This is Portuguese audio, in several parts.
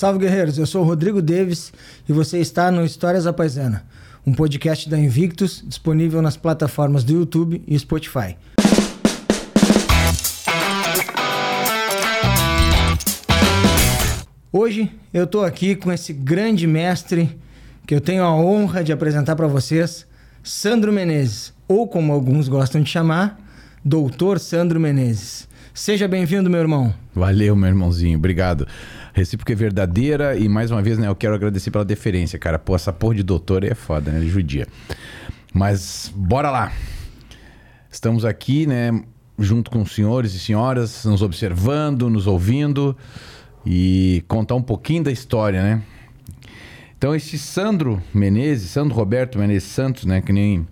Salve guerreiros, eu sou o Rodrigo Davis e você está no Histórias da Paisana, um podcast da Invictus disponível nas plataformas do YouTube e Spotify. Hoje eu estou aqui com esse grande mestre que eu tenho a honra de apresentar para vocês, Sandro Menezes, ou como alguns gostam de chamar, Doutor Sandro Menezes. Seja bem-vindo, meu irmão. Valeu, meu irmãozinho. Obrigado. Recíproca é verdadeira e mais uma vez, né, eu quero agradecer pela deferência, cara. Pô, essa porra de doutor é foda, né? Judia. Mas bora lá. Estamos aqui, né, junto com os senhores e senhoras, nos observando, nos ouvindo e contar um pouquinho da história, né? Então, esse Sandro Menezes, Sandro Roberto Menezes Santos, né, que nem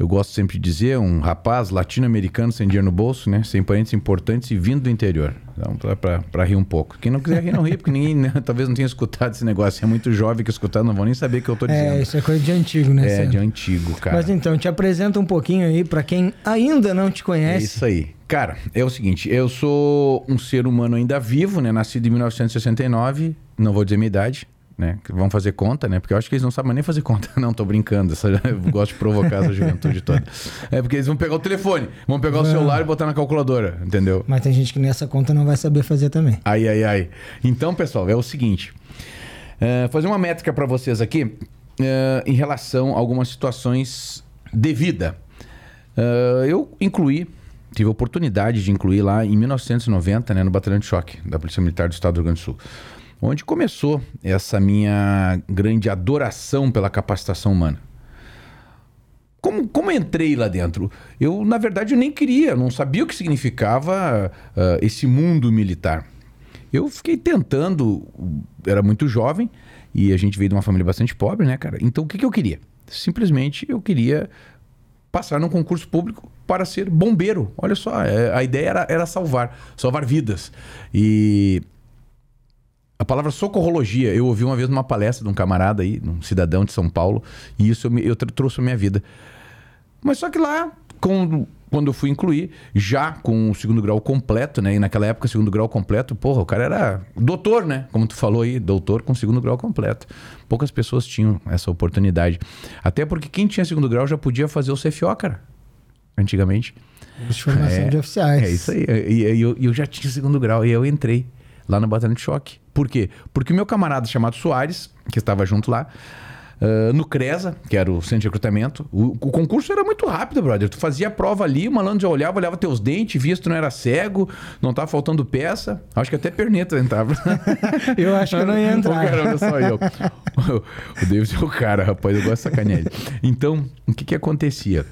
eu gosto sempre de dizer, um rapaz latino-americano sem dinheiro no bolso, né? Sem parentes importantes e vindo do interior. Então, para rir um pouco. Quem não quiser rir, não ri, porque ninguém né, talvez não tenha escutado esse negócio. É muito jovem que escutar, não vão nem saber o que eu tô dizendo. É, isso é coisa de antigo, né? É, Sandro? de antigo, cara. Mas então, te apresenta um pouquinho aí para quem ainda não te conhece. É isso aí. Cara, é o seguinte, eu sou um ser humano ainda vivo, né? Nascido em 1969, não vou dizer minha idade, né? Vão fazer conta, né? Porque eu acho que eles não sabem nem fazer conta. Não, tô brincando. Essa, eu gosto de provocar essa juventude toda. É porque eles vão pegar o telefone, vão pegar o celular e botar na calculadora, entendeu? Mas tem gente que nessa conta não vai saber fazer também. Ai, ai, ai. Então, pessoal, é o seguinte. Uh, fazer uma métrica para vocês aqui uh, em relação a algumas situações de vida. Uh, eu incluí, tive a oportunidade de incluir lá em 1990, né, no Batalhão de Choque da Polícia Militar do Estado do Rio Grande do Sul onde começou essa minha grande adoração pela capacitação humana. Como, como entrei lá dentro? Eu, na verdade, eu nem queria, não sabia o que significava uh, esse mundo militar. Eu fiquei tentando, era muito jovem e a gente veio de uma família bastante pobre, né, cara? Então o que, que eu queria? Simplesmente eu queria passar num concurso público para ser bombeiro. Olha só, é, a ideia era, era salvar, salvar vidas. E a palavra socorrologia, eu ouvi uma vez numa palestra de um camarada aí, um cidadão de São Paulo, e isso eu, eu trouxe a minha vida. Mas só que lá, com, quando eu fui incluir, já com o segundo grau completo, né? E naquela época, segundo grau completo, porra, o cara era doutor, né? Como tu falou aí, doutor com segundo grau completo. Poucas pessoas tinham essa oportunidade. Até porque quem tinha segundo grau já podia fazer o CFO, cara. Antigamente. De formação é, de oficiais. É isso aí. E eu, eu já tinha segundo grau e eu entrei lá no Batalhão de Choque. Por quê? Porque o meu camarada chamado Soares, que estava junto lá, Uh, no CRESA, que era o centro de recrutamento. O, o, concurso era muito rápido, brother. Tu fazia a prova ali, o malandro já olhava, olhava teus dentes, via se tu não era cego, não tava faltando peça. Acho que até perneta entrava. eu acho que eu não ia entrar. cara, olha só eu. o David é o cara, rapaz, eu gosto de sacanear ele. Então, o que que acontecia?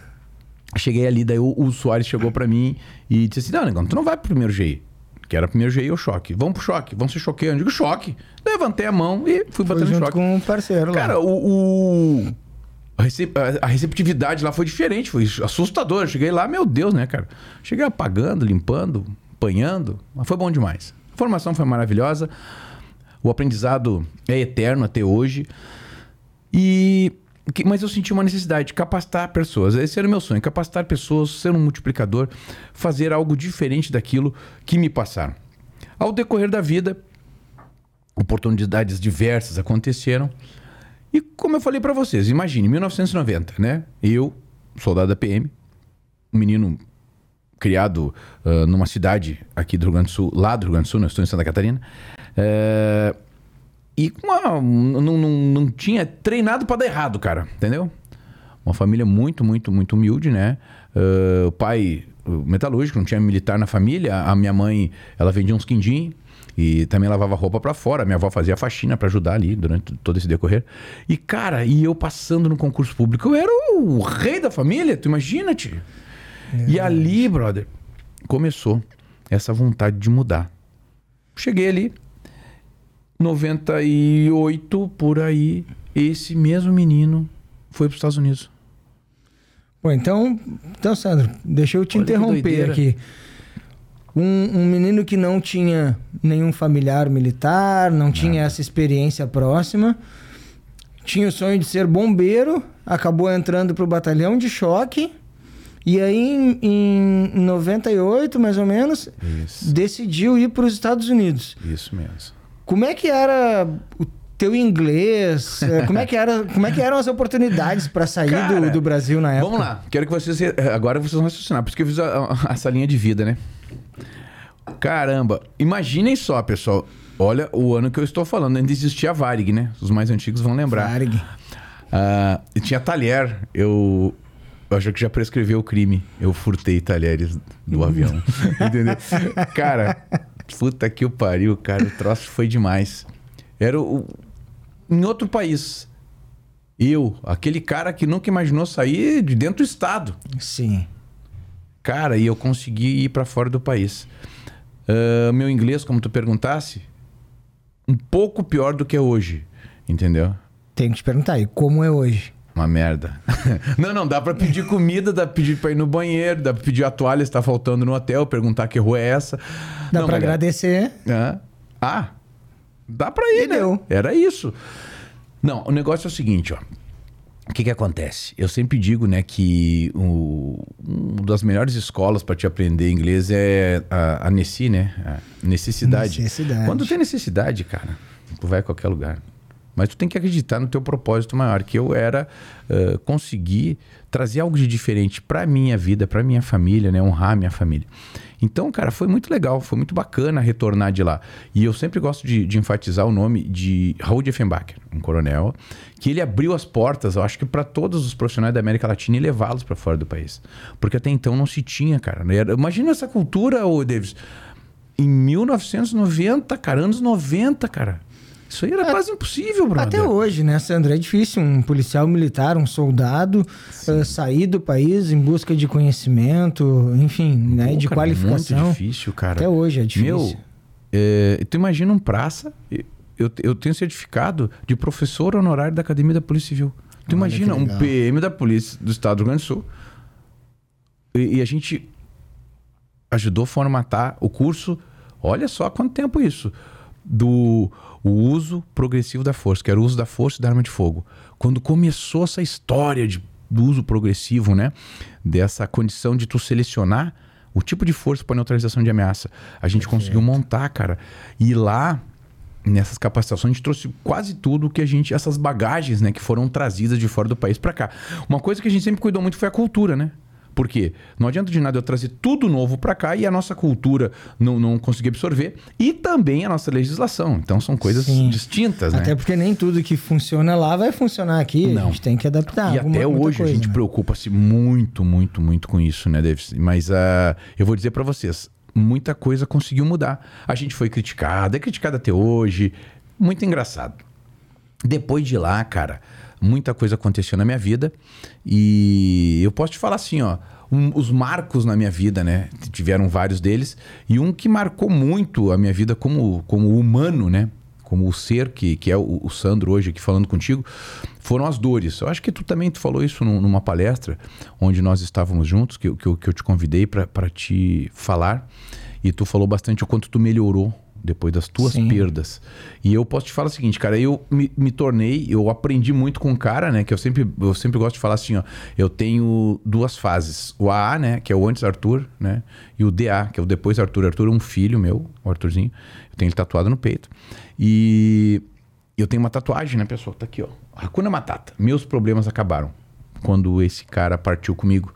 Cheguei ali, daí o, o Soares chegou para mim e disse assim: Não, negão, tu não vai pro primeiro GI que era primeiro GI ou choque. Vamos pro choque, vamos se choquear. Eu digo choque. Levantei a mão e fui batendo choque. com um parceiro lá. Cara, o... o... A, recep... a receptividade lá foi diferente, foi assustador. Eu cheguei lá, meu Deus, né, cara? Cheguei apagando, limpando, apanhando, mas foi bom demais. A formação foi maravilhosa, o aprendizado é eterno até hoje. E mas eu senti uma necessidade de capacitar pessoas. Esse era o meu sonho: capacitar pessoas, ser um multiplicador, fazer algo diferente daquilo que me passaram. Ao decorrer da vida, oportunidades diversas aconteceram. E como eu falei para vocês, imagine, 1990, né? Eu, soldado da PM, um menino criado uh, numa cidade aqui do Rio Grande do Sul, lá do Rio Grande do Sul, não estou em Santa Catarina. Uh, e uma, não, não, não tinha treinado para dar errado, cara, entendeu? Uma família muito, muito, muito humilde, né? Uh, o pai metalúrgico, não tinha militar na família. A minha mãe, ela vendia uns quindim e também lavava roupa para fora. Minha avó fazia faxina para ajudar ali durante todo esse decorrer. E cara, e eu passando no concurso público, eu era o rei da família, tu imagina, tio? É e ali, brother, começou essa vontade de mudar. Cheguei ali, 98, por aí, esse mesmo menino foi para os Estados Unidos. Bom, então, então Sandro, deixa eu te Olha interromper aqui. Um, um, menino que não tinha nenhum familiar militar, não Nada. tinha essa experiência próxima, tinha o sonho de ser bombeiro, acabou entrando para o batalhão de choque. E aí, em, em 98, mais ou menos, Isso. decidiu ir para os Estados Unidos. Isso mesmo. Como é que era o teu inglês? É, como é que era, como é que eram as oportunidades para sair Cara, do, do, Brasil na época? Vamos lá. Quero que vocês agora vocês vão raciocinar, por isso que eu fiz a, a, essa linha de vida, né? Caramba, imaginem só, pessoal. Olha o ano que eu estou falando. Ainda existia a Varig, né? Os mais antigos vão lembrar. Varig. Uh, e tinha talher. Eu, eu acho que já prescreveu o crime. Eu furtei talheres do avião. Entendeu? Cara, puta que o pariu, cara. O troço foi demais. Era o, em outro país. Eu, aquele cara que nunca imaginou sair de dentro do estado. Sim. Cara, e eu consegui ir para fora do país. Uh, meu inglês, como tu perguntasse, um pouco pior do que é hoje, entendeu? Tenho que te perguntar, e como é hoje? Uma merda. não, não, dá pra pedir comida, dá pra pedir pra ir no banheiro, dá pra pedir a toalha se tá faltando no hotel, perguntar que rua é essa. Dá não, pra agradecer. É. Ah, dá pra ir, Entendeu? né? Era isso. Não, o negócio é o seguinte, ó. O que, que acontece? Eu sempre digo, né, que o, uma das melhores escolas para te aprender inglês é a, a NECI, né? A necessidade. necessidade. Quando tem necessidade, cara, tu vai a qualquer lugar. Mas tu tem que acreditar no teu propósito maior, que eu era uh, conseguir trazer algo de diferente para minha vida, para minha família, né? Honrar minha família. Então, cara, foi muito legal, foi muito bacana retornar de lá. E eu sempre gosto de, de enfatizar o nome de Raul Diefenbacher, um coronel, que ele abriu as portas, eu acho que para todos os profissionais da América Latina e levá-los para fora do país. Porque até então não se tinha, cara. Imagina essa cultura, ô Davis. Em 1990, cara, anos 90, cara. Isso aí era é, quase impossível, brother. Até hoje, né, Sandra? É difícil um policial militar, um soldado uh, sair do país em busca de conhecimento, enfim, né, de cara, qualificação. É muito difícil, cara. Até hoje é difícil. Meu, é, tu imagina um praça... Eu, eu tenho certificado de professor honorário da Academia da Polícia Civil. Tu Olha imagina um PM da Polícia do Estado do Rio Grande do Sul. E, e a gente ajudou a formatar o curso. Olha só quanto tempo isso. Do o uso progressivo da força, que era o uso da força e da arma de fogo. Quando começou essa história de, do uso progressivo, né? Dessa condição de tu selecionar o tipo de força para neutralização de ameaça. A gente Perfeito. conseguiu montar, cara. E lá, nessas capacitações, a gente trouxe quase tudo que a gente, essas bagagens, né, que foram trazidas de fora do país para cá. Uma coisa que a gente sempre cuidou muito foi a cultura, né? Porque não adianta de nada eu trazer tudo novo para cá e a nossa cultura não, não conseguir absorver e também a nossa legislação. Então são coisas Sim. distintas, né? Até porque nem tudo que funciona lá vai funcionar aqui. Não. A gente tem que adaptar. E até hoje coisa, a gente né? preocupa-se muito, muito, muito com isso, né, Davis? Mas uh, eu vou dizer para vocês, muita coisa conseguiu mudar. A gente foi criticado, é criticado até hoje. Muito engraçado. Depois de lá, cara, muita coisa aconteceu na minha vida e eu posso te falar assim, ó, um, os marcos na minha vida, né? Tiveram vários deles e um que marcou muito a minha vida como, como humano, né? Como o ser que, que é o, o Sandro hoje aqui falando contigo, foram as dores. Eu acho que tu também tu falou isso numa palestra onde nós estávamos juntos, que, que, que eu te convidei para te falar e tu falou bastante o quanto tu melhorou depois das tuas Sim. perdas. E eu posso te falar o seguinte, cara, eu me, me, tornei, eu aprendi muito com um cara, né, que eu sempre, eu sempre gosto de falar assim, ó, eu tenho duas fases, o AA, né, que é o antes Arthur, né, e o DA, que é o depois Arthur. Arthur é um filho meu, o Arthurzinho, eu tenho ele tatuado no peito. E eu tenho uma tatuagem, né, pessoal, tá aqui, ó, Hakuna Matata, meus problemas acabaram quando esse cara partiu comigo.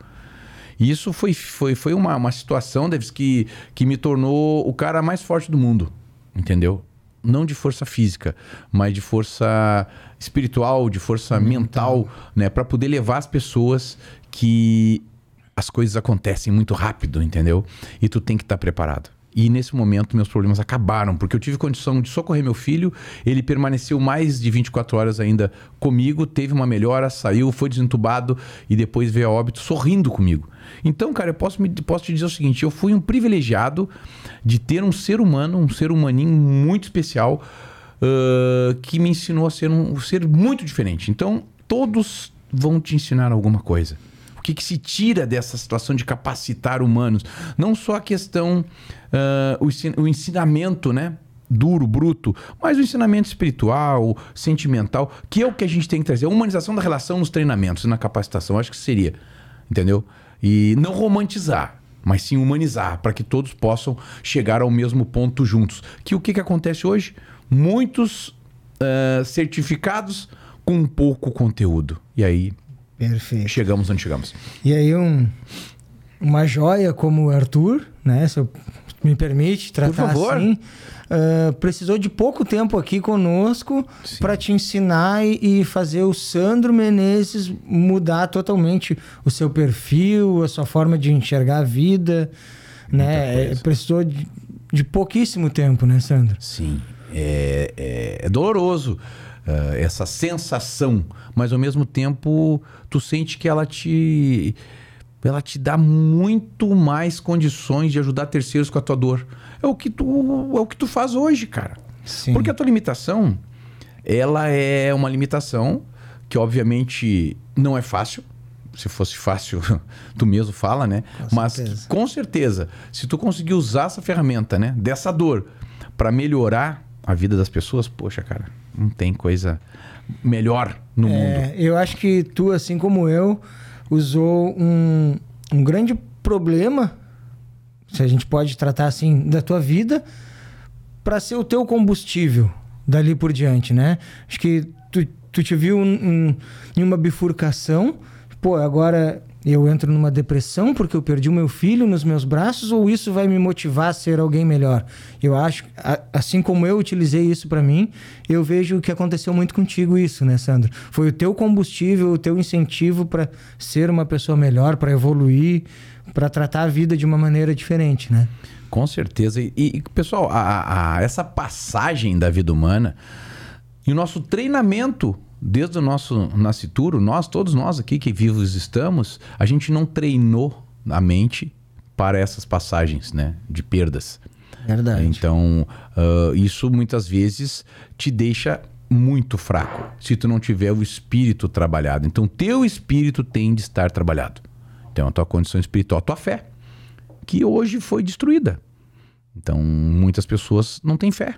E isso foi, foi, foi uma, uma situação, Davis, que, que me tornou o cara mais forte do mundo. Entendeu? Não de força física, mas de força espiritual, de força mental, mental né? Para poder levar as pessoas que as coisas acontecem muito rápido, entendeu? E tu tem que estar tá preparado. E nesse momento meus problemas acabaram, porque eu tive condição de socorrer meu filho, ele permaneceu mais de 24 horas ainda comigo, teve uma melhora, saiu, foi desentubado e depois veio a óbito sorrindo comigo. Então, cara, eu posso, me, posso te dizer o seguinte: eu fui um privilegiado de ter um ser humano, um ser humaninho muito especial, uh, que me ensinou a ser um, um ser muito diferente. Então, todos vão te ensinar alguma coisa que, que se tira dessa situação de capacitar humanos? Não só a questão, uh, o, o ensinamento, né? duro, bruto, mas o ensinamento espiritual, sentimental, que é o que a gente tem que trazer. A humanização da relação nos treinamentos e na capacitação, acho que seria. Entendeu? E não romantizar, mas sim humanizar, para que todos possam chegar ao mesmo ponto juntos. Que o que, que acontece hoje? muitos uh, certificados com pouco conteúdo. E aí Perfeito. chegamos onde chegamos. E aí um, uma joia como o Arthur, né? Me permite tratar Por favor. assim. Uh, precisou de pouco tempo aqui conosco para te ensinar e, e, fazer o Sandro Menezes mudar totalmente o seu perfil, a sua forma de enxergar a vida, né? É, precisou de, de, pouquíssimo tempo, né, Sandro? Sim, é, é, é doloroso uh, essa sensação, mas ao mesmo tempo tu sente que ela te ela te dá muito mais condições de ajudar terceiros com a tua dor. É o que tu, é o que tu faz hoje, cara. Sim. Porque a tua limitação, ela é uma limitação que obviamente não é fácil. Se fosse fácil, tu mesmo fala, né? Com Mas certeza. com certeza, se tu conseguir usar essa ferramenta, né, dessa dor para melhorar a vida das pessoas, poxa, cara, não tem coisa melhor no é, mundo. Eu acho que tu, assim como eu, usou um, um grande problema, se a gente pode tratar assim, da tua vida, para ser o teu combustível dali por diante, né? Acho que tu, tu te viu em uma bifurcação, pô, agora eu entro numa depressão porque eu perdi o meu filho nos meus braços ou isso vai me motivar a ser alguém melhor? Eu acho, assim como eu utilizei isso para mim, eu vejo que aconteceu muito contigo isso, né, Sandro? Foi o teu combustível, o teu incentivo para ser uma pessoa melhor, para evoluir, para tratar a vida de uma maneira diferente, né? Com certeza. E, e pessoal, a, a, essa passagem da vida humana e o nosso treinamento desde o nosso nascituro, nós, todos nós aqui que vivos estamos, a gente não treinou a mente para essas passagens, né? De perdas. Verdade. Então, uh, isso muitas vezes te deixa muito fraco, se tu não tiver o espírito trabalhado. Então, teu espírito tem de estar trabalhado. Então, a tua condição espiritual, a tua fé, que hoje foi destruída. Então, muitas pessoas não têm fé.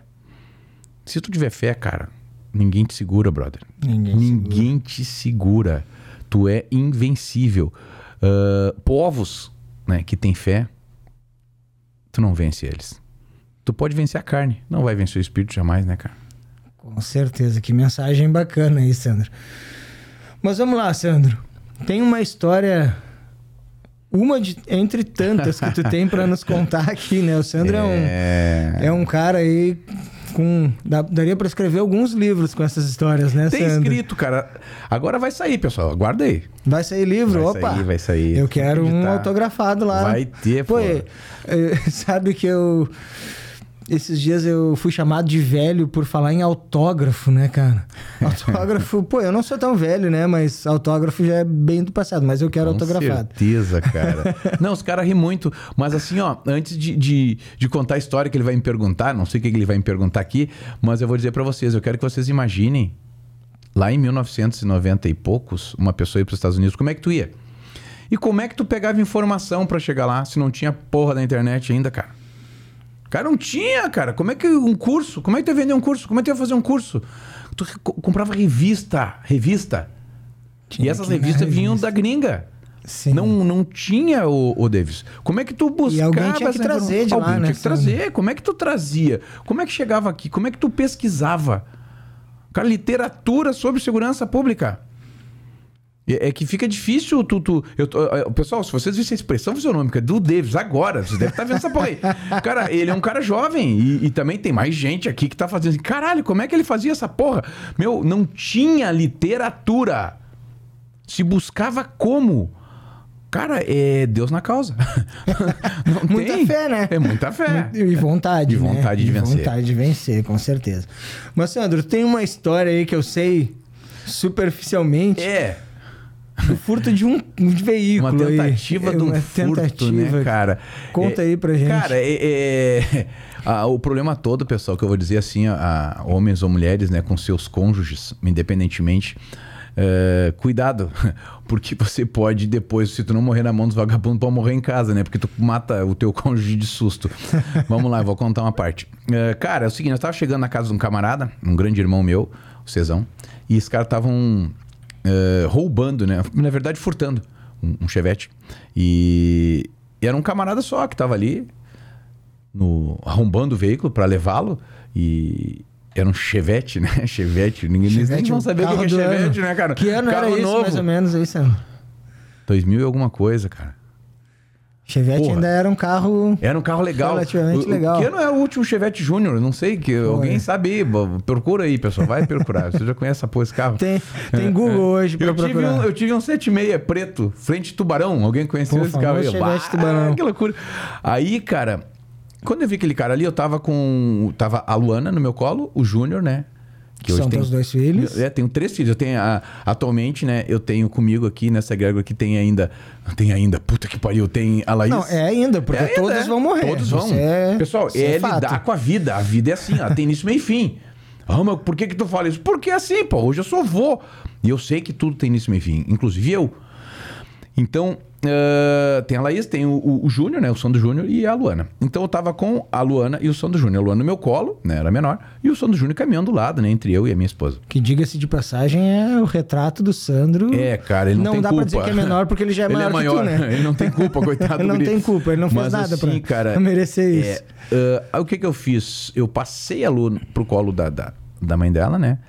Se tu tiver fé, cara, Ninguém te segura, brother. Ninguém, Ninguém segura. te segura. Tu é invencível. Uh, povos né, que têm fé, tu não vence eles. Tu pode vencer a carne, não vai vencer o espírito jamais, né, cara? Com certeza. Que mensagem bacana aí, Sandro. Mas vamos lá, Sandro. Tem uma história uma de, entre tantas que tu tem para nos contar aqui, né? O Sandro é, é um, é um cara aí com. daria para escrever alguns livros com essas histórias, né, Tem Sandro? escrito, cara. Agora vai sair, pessoal. Aguarda aí. Vai sair livro? Vai Opa! Sair, vai sair. Eu quero um autografado lá. Vai ter, pô. é, sabe que eu esses dias eu fui chamado de velho por falar em autógrafo, né, cara? Autógrafo, pô, eu não sou tão velho, né? Mas autógrafo já é bem do passado, mas eu quero Com autografado. Com certeza, cara. não, os caras riem muito. Mas assim, ó, antes de, de, de, contar a história que ele vai me perguntar, não sei o que ele vai me perguntar aqui, mas eu vou dizer para vocês, eu quero que vocês imaginem, lá em 1990 e poucos, uma pessoa ir para os Estados Unidos, como é que tu ia? E como é que tu pegava informação para chegar lá se não tinha porra da internet ainda, cara? Cara, não tinha, cara. Como é que um curso? Como é que tu ia vender um curso? Como é que tu ia fazer um curso? Tu comprava revista, revista. Tinha e essas revistas vinham da gringa. Sim. Não, não tinha o, o Davis. Como é que tu buscava? E alguém tinha que trazer de alguém lá, né? Tinha que trazer. Como é que tu trazia? Como é que chegava aqui? Como é que tu pesquisava? Cara, literatura sobre segurança pública. É, que fica difícil tu. tu eu, eu, pessoal, se vocês vissem a expressão fisionômica do Davis agora, vocês devem estar vendo essa porra aí. Cara, ele é um cara jovem e, e, também tem mais gente aqui que tá fazendo assim. Caralho, como é que ele fazia essa porra? Meu, não tinha literatura. Se buscava como? Cara, é Deus na causa. muita fé, né? É muita fé. E vontade. E vontade né? de vencer. vontade de vencer, com certeza. Mas, Sandro, tem uma história aí que eu sei superficialmente. É o furto de um, de veículo. Uma tentativa aí. de um uma furto, né, tentativa. né, cara? Conta é, aí pra gente. Cara, é, é o problema todo, pessoal, que eu vou dizer assim, a, a homens ou mulheres, né, com seus cônjuges, independentemente, é, cuidado, porque você pode depois, se tu não morrer na mão dos vagabundos, pode morrer em casa, né? Porque tu mata o teu cônjuge de susto. Vamos lá, eu vou contar uma parte. É, cara, é o seguinte, eu tava chegando na casa de um camarada, um grande irmão meu, o Cezão, e os caras estavam uh, roubando, né? Na verdade, furtando um, um chevette. E, e, era um camarada só que tava ali no, arrombando o veículo para levá-lo. E, Era um Chevette, né? Chevette. Ninguém Chevette, nem vão saber o que é Chevette, ano. né, cara? Que ano Carro era isso, novo. mais ou menos, aí, Sandro? 2000 e alguma coisa, cara. Chevette Porra. ainda era um carro. Era um carro legal. Relativamente o, legal. Que ano é o último Chevette Júnior? Não sei, que alguém sabe. Procura aí, pessoal. Vai procurar. Você já conhece porra, esse carro? Tem, tem Google é, hoje pra eu procurar. Tive um, eu tive um 76 preto, frente tubarão. Alguém conheceu Pô, esse carro aí? Chevette tubarão. Que loucura. Aí, cara, quando eu vi aquele cara ali, eu tava com. Tava a Luana no meu colo, o Júnior, né? Que São teus dois filhos? É, tenho três filhos. Eu tenho a, atualmente, né? Eu tenho comigo aqui nessa egrégora que tem ainda. Tem ainda, puta que pariu, tem a Laís. Não, é ainda, porque é todos é. vão morrer. Todos vão. É, Pessoal, é, lidar com a vida. A vida é assim, ela tem início, meio fim. Ah, mas por que que tu fala isso? Porque é assim, pô. Hoje eu sou vô. E eu sei que tudo tem início, meio fim. Inclusive eu. Então, Uh, tem a Laís, tem o, o, Júnior, né? O Sandro Júnior e a Luana. Então eu tava com a Luana e o Sandro Júnior. A Luana no meu colo, né? Era menor. E o Sandro Júnior caminhando do lado, né? Entre eu e a minha esposa. Que diga-se de passagem é o retrato do Sandro. É, cara, ele não, não tem culpa. Não dá pra dizer que é menor porque ele já é maior, ele é maior que tu, né? Ele não tem culpa, coitado Ele não tem culpa, ele não fez Mas, nada assim, pra, cara, pra merecer isso. É, uh, o que que eu fiz? Eu passei a Lu pro colo da, da, da mãe dela, né?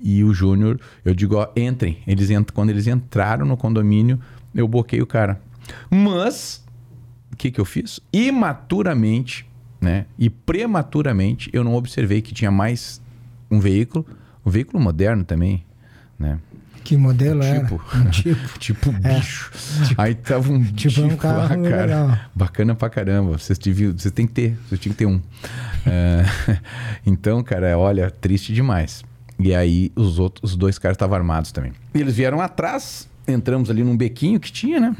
E o Júnior, eu digo, ó, entrem. Eles quando eles entraram no condomínio, eu boquei o cara. Mas, o que, que eu fiz? Imaturamente, né? E prematuramente, eu não observei que tinha mais um veículo, um veículo moderno também, né? Que modelo tipo, era? Um tipo. tipo bicho. É, tipo, Aí tava um tipo, um carro lá, cara. Legal. Bacana pra caramba. Vocês, tive, vocês têm que ter, vocês tinham que ter um. é, então, cara, olha, triste demais. E aí os outros, os dois caras estavam armados também. E eles vieram atrás, entramos ali num bequinho que tinha, né?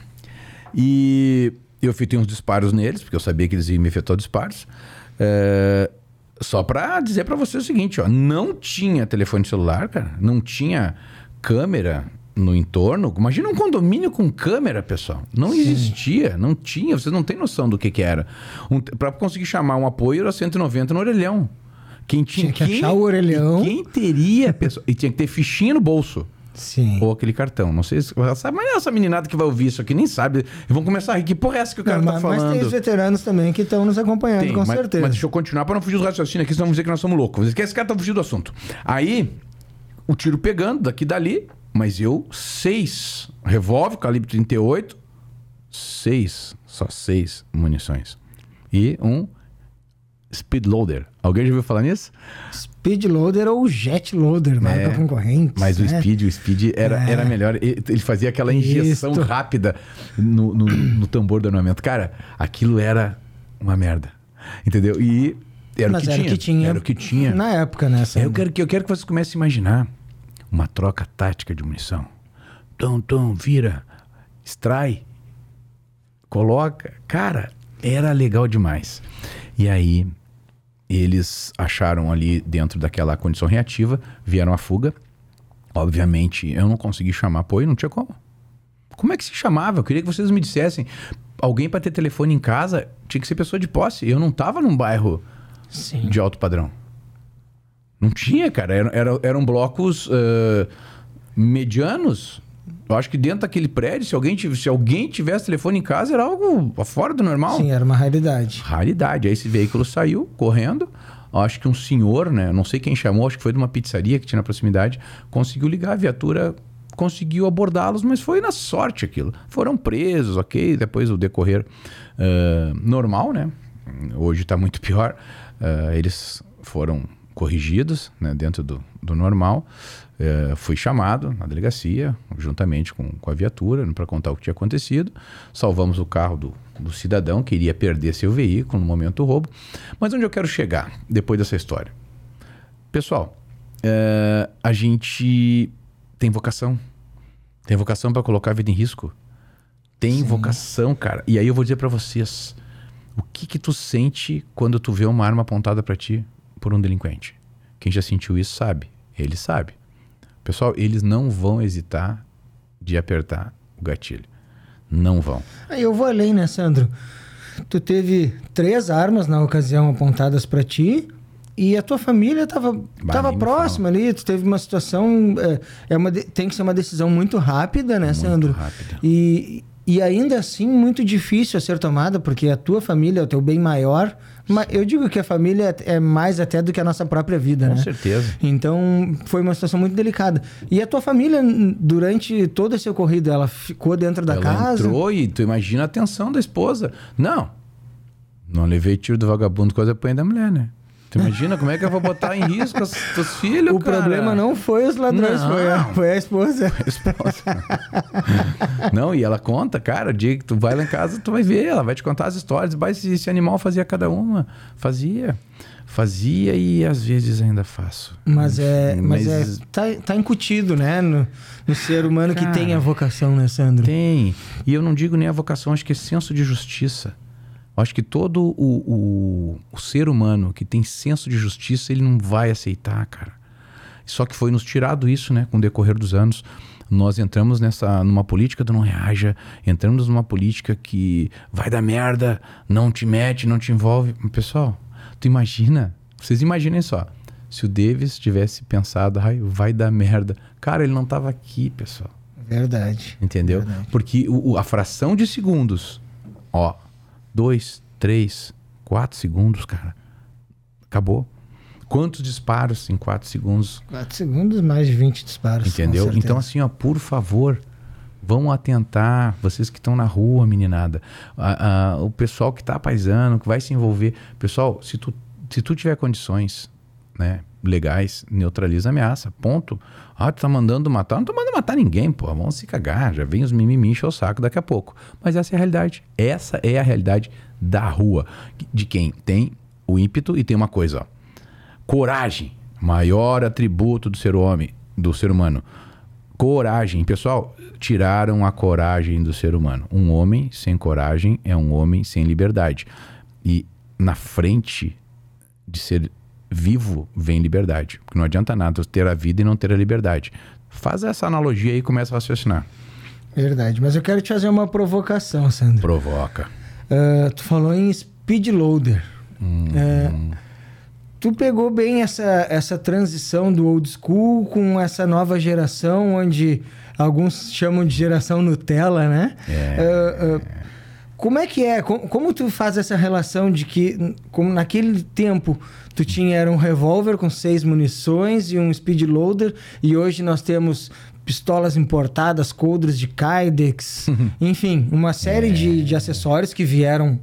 E eu fiz uns disparos neles, porque eu sabia que eles iam me efetuar disparos. É, só pra dizer para você o seguinte, ó, não tinha telefone celular, cara, não tinha câmera no entorno. Imagina um condomínio com câmera, pessoal. Não Sim. existia, não tinha, vocês não têm noção do que que era. Um, para conseguir chamar um apoio era 190 no orelhão. Quem tinha, tinha que quem, achar o orelhão. Quem teria, pessoal, e tinha que ter fichinha no bolso. Sim. Ou aquele cartão. Não sei se sabe, mas essa meninada que vai ouvir isso aqui nem sabe. Vão começar a rir. Que porra é essa que o cara não, tá mas, falando? Mas tem os veteranos também que estão nos acompanhando, tem, com mas, certeza. Mas deixa eu continuar para não fugir do raciocínio aqui, senão vão dizer que nós somos loucos. Dizer que esse cara tá fugindo do assunto. Aí, o tiro pegando daqui e dali, mas eu, seis revólver, calibre 38, seis, só seis munições. E um speed loader. Alguém já ouviu falar nisso? Speed loader ou jet loader, marca é, concorrente. Mas né? o speed, o speed era, é. era melhor. Ele fazia aquela injeção Isto. rápida no, no, no, tambor do armamento. Cara, aquilo era uma merda. Entendeu? E era, Mas o, que era tinha. o que tinha. Era o que tinha. Na época, né? Eu quero, que, eu quero que vocês comecem a imaginar uma troca tática de munição. Tom, tom, vira, extrai, coloca. Cara, era legal demais. E aí, eles acharam ali dentro daquela condição reativa, vieram à fuga. Obviamente, eu não consegui chamar apoio, não tinha como. Como é que se chamava? Eu queria que vocês me dissessem. Alguém para ter telefone em casa tinha que ser pessoa de posse. Eu não estava num bairro Sim. de alto padrão. Não tinha, cara. Eram, eram, eram blocos uh, medianos. Eu acho que dentro daquele prédio, se alguém, se alguém tivesse telefone em casa, era algo fora do normal. Sim, era uma raridade. Raridade. Aí esse veículo saiu correndo. Acho que um senhor, né? Não sei quem chamou, acho que foi de uma pizzaria que tinha na proximidade, conseguiu ligar a viatura, conseguiu abordá-los, mas foi na sorte aquilo. Foram presos, ok? Depois o decorrer uh, normal, né? Hoje está muito pior. Uh, eles foram corrigidos né, dentro do, do normal. É, fui chamado na delegacia, juntamente com, com a viatura, para contar o que tinha acontecido. Salvamos o carro do, do cidadão que iria perder seu veículo no momento do roubo. Mas onde eu quero chegar depois dessa história? Pessoal, é, a gente tem vocação. Tem vocação para colocar a vida em risco. Tem Sim. vocação, cara. E aí eu vou dizer para vocês, o que que tu sente quando tu vê uma arma apontada para ti por um delinquente? Quem já sentiu isso sabe. Ele sabe. Pessoal, eles não vão hesitar de apertar o gatilho. Não vão. Aí eu vou além, né, Sandro? Tu teve três armas na ocasião apontadas para ti e a tua família estava tava próxima ali. Tu teve uma situação. É, é uma, tem que ser uma decisão muito rápida, né, muito Sandro? Rápida. E, e ainda assim muito difícil a ser tomada, porque a tua família é o teu bem maior. Mas eu digo que a família é mais até do que a nossa própria vida, Com né? Com certeza. Então, foi uma situação muito delicada. E a tua família, durante todo esse ocorrido, ela ficou dentro da ela casa? entrou e tu imagina a atenção da esposa. Não, não levei tiro do vagabundo com as apanha da mulher, né? Tu imagina como é que eu vou botar em risco os teus filhos, O cara? problema não foi os ladrões, Não. foi a, foi a esposa. Esposa. não, e ela conta, cara, o dia que tu vai lá em casa, tu vai ver, ela vai te contar as histórias. Esse, esse animal fazia cada uma. Fazia. Fazia e às vezes ainda faço. Mas é, mas, Mas- é tá, tá incutido, né? No, no ser humano Cara, que tem a vocação, né, Sandro? Tem. E eu não digo nem a vocação, acho que é senso de justiça. Eu Acho que todo o, o, o ser humano que tem senso de justiça, ele não vai aceitar, cara. Só que foi nos tirado isso, né, com o decorrer dos anos. Nós entramos nessa numa política do não reaja, entramos numa política que vai dar merda, não te mete, não te envolve. Pessoal, tu imagina, vocês imaginem só, se o Davis tivesse pensado, ai, vai dar merda. Cara, ele não tava aqui, pessoal. Verdade. Entendeu? Verdade. Porque o- a fração de segundos, ó, dois, três, quatro segundos, cara, acabou. Quantos disparos em quatro segundos? 4 segundos, mais de 20 disparos. Entendeu? Então, assim, ó, por favor, vão atentar, vocês que estão na rua, meninada, a- a- o pessoal que tá paisando, que vai se envolver. Pessoal, se tu, se tu tiver condições, né, legais, neutraliza a ameaça, ponto. Ah, tu tá mandando matar? Não tô mandando matar ninguém, pô, vamos se cagar, já vem os mimimi encher o saco daqui a pouco. Mas essa é a realidade, essa é a realidade da rua, de quem tem o ímpeto e tem uma coisa, ó, Coragem, maior atributo do ser homem, do ser humano. Coragem, pessoal, tiraram a coragem do ser humano. Um homem sem coragem é um homem sem liberdade. E na frente de ser vivo vem liberdade. Porque não adianta nada ter a vida e não ter a liberdade. Faz essa analogia aí e começa a raciocinar. Verdade. Mas eu quero te fazer uma provocação, Sandro. Provoca. Ah, tu falou em speed loader. É, tu pegou bem essa, essa transição do old school com essa nova geração, onde alguns chamam de geração Nutella, né? Ah, ah, como é que é? Como, como tu faz essa relação de que, como naquele tempo, tu tinha era um revólver com seis munições e um speed loader, e hoje nós temos pistolas importadas, coldres de Kydex, enfim, uma série de, de acessórios que vieram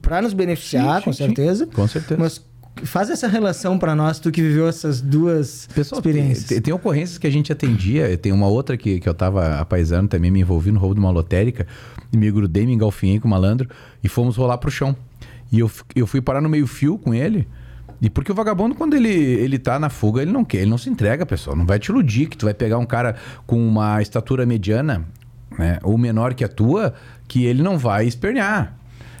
para nos beneficiar, Sim, com sim, sim. certeza. Com certeza. Mas faz essa relação para nós, tu que viveu essas duas Pessoal, experiências. tem- tem ocorrências que a gente atendia. Tem uma outra que, que eu tava apaisando também, me envolvi no roubo de uma lotérica. E me grudei, me engalfinhei com o malandro e fomos rolar pro chão. E eu, eu fui parar no meio-fio com ele. E porque o vagabundo, quando ele, ele tá na fuga, ele não quer, ele não se entrega, pessoal. Não vai te iludir que tu vai pegar um cara com uma estatura mediana, né? Ou menor que a tua, que ele não vai espernear.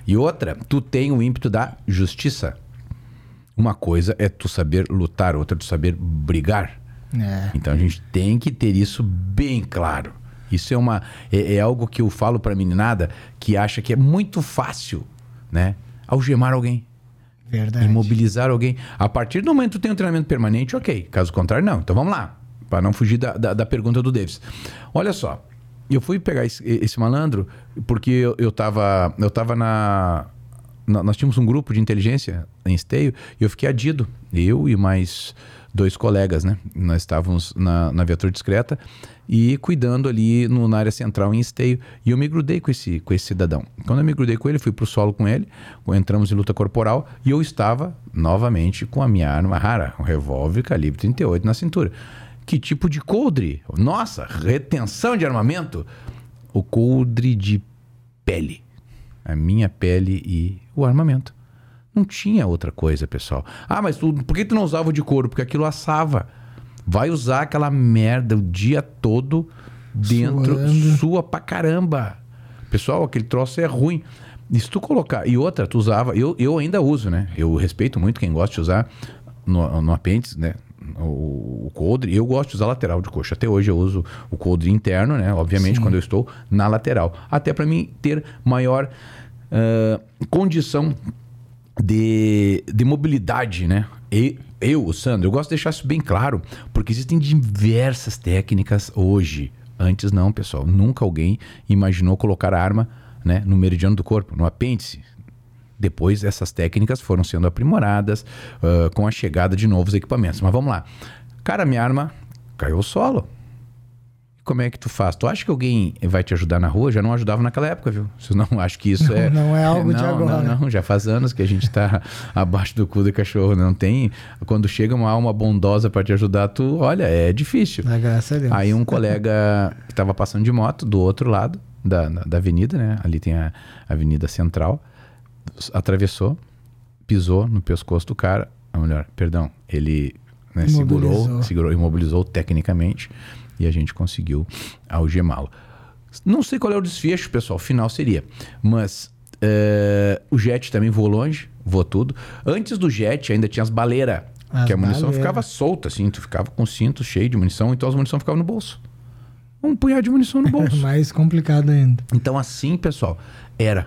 E outra, tu tem o ímpeto da justiça. Uma coisa é tu saber lutar, outra é tu saber brigar. É. Então a gente tem que ter isso bem claro. Isso é uma é, é algo que eu falo pra meninada que acha que é muito fácil, né? Algemar alguém, Verdade. imobilizar alguém. A partir do momento que tu tem um treinamento permanente, ok. Caso contrário, não. Então vamos lá. Para não fugir da, da, da pergunta do Davis. Olha só. Eu fui pegar esse, esse malandro porque eu, eu, tava, eu tava na- Nós tínhamos um grupo de inteligência em Esteio e eu fiquei adido. Eu e mais dois colegas, né? Nós estávamos na, na viatura discreta e cuidando ali no, na área central em Esteio. E eu me grudei com esse, com esse cidadão. Quando eu me grudei com ele, fui pro solo com ele, entramos em luta corporal e eu estava novamente com a minha arma rara, um revólver calibre 38 na cintura. Que tipo de coldre? Nossa, retenção de armamento? O coldre de pele. A minha pele e o armamento. Não tinha outra coisa, pessoal. Ah, mas tu, por que tu não usava de couro? Porque aquilo assava. Vai usar aquela merda o dia todo dentro, Suando. sua pra caramba. Pessoal, aquele troço é ruim. E se tu colocar. E outra, tu usava. Eu, eu ainda uso, né? Eu respeito muito quem gosta de usar no, no apêndice, né? O, o coldre. Eu gosto de usar lateral de coxa. Até hoje eu uso o coldre interno, né? Obviamente, quando eu estou na lateral. Até para mim ter maior ah, condição de, de mobilidade, né? E eu, Sandro, eu gosto de deixar isso bem claro, porque existem diversas técnicas hoje Antes não, pessoal. Nunca alguém imaginou colocar a arma né, no meridiano do corpo, no apêndice. Depois essas técnicas foram sendo aprimoradas uh, com a chegada de novos equipamentos. Mas vamos lá. Cara, minha arma caiu ao solo como é que tu faz? Tu acha que alguém vai te ajudar na rua? Já não ajudava naquela época, viu? Vocês não acho que isso não, é. Não é algo não, de agora. Não, não, já faz anos que a gente tá abaixo do cu do cachorro. Não tem. Quando chega uma alma bondosa para te ajudar, tu, olha, é difícil. É, graças a Deus. Aí um colega que tava passando de moto do outro lado da, da avenida, né? Ali tem a Avenida Central. Atravessou, pisou no pescoço do cara. Ou melhor, perdão, ele né, segurou, segurou, imobilizou tecnicamente e a gente conseguiu algemá-lo. Não sei qual é o desfecho, pessoal, final seria, mas uh, o jet também voou longe, voou tudo. Antes do jet ainda tinha as baleiras, que a munição baleira. ficava solta, assim, tu ficava com o cinto cheio de munição, então as munição ficavam no bolso. Um punhado de munição no bolso. Mais complicado ainda. Então assim, pessoal, era.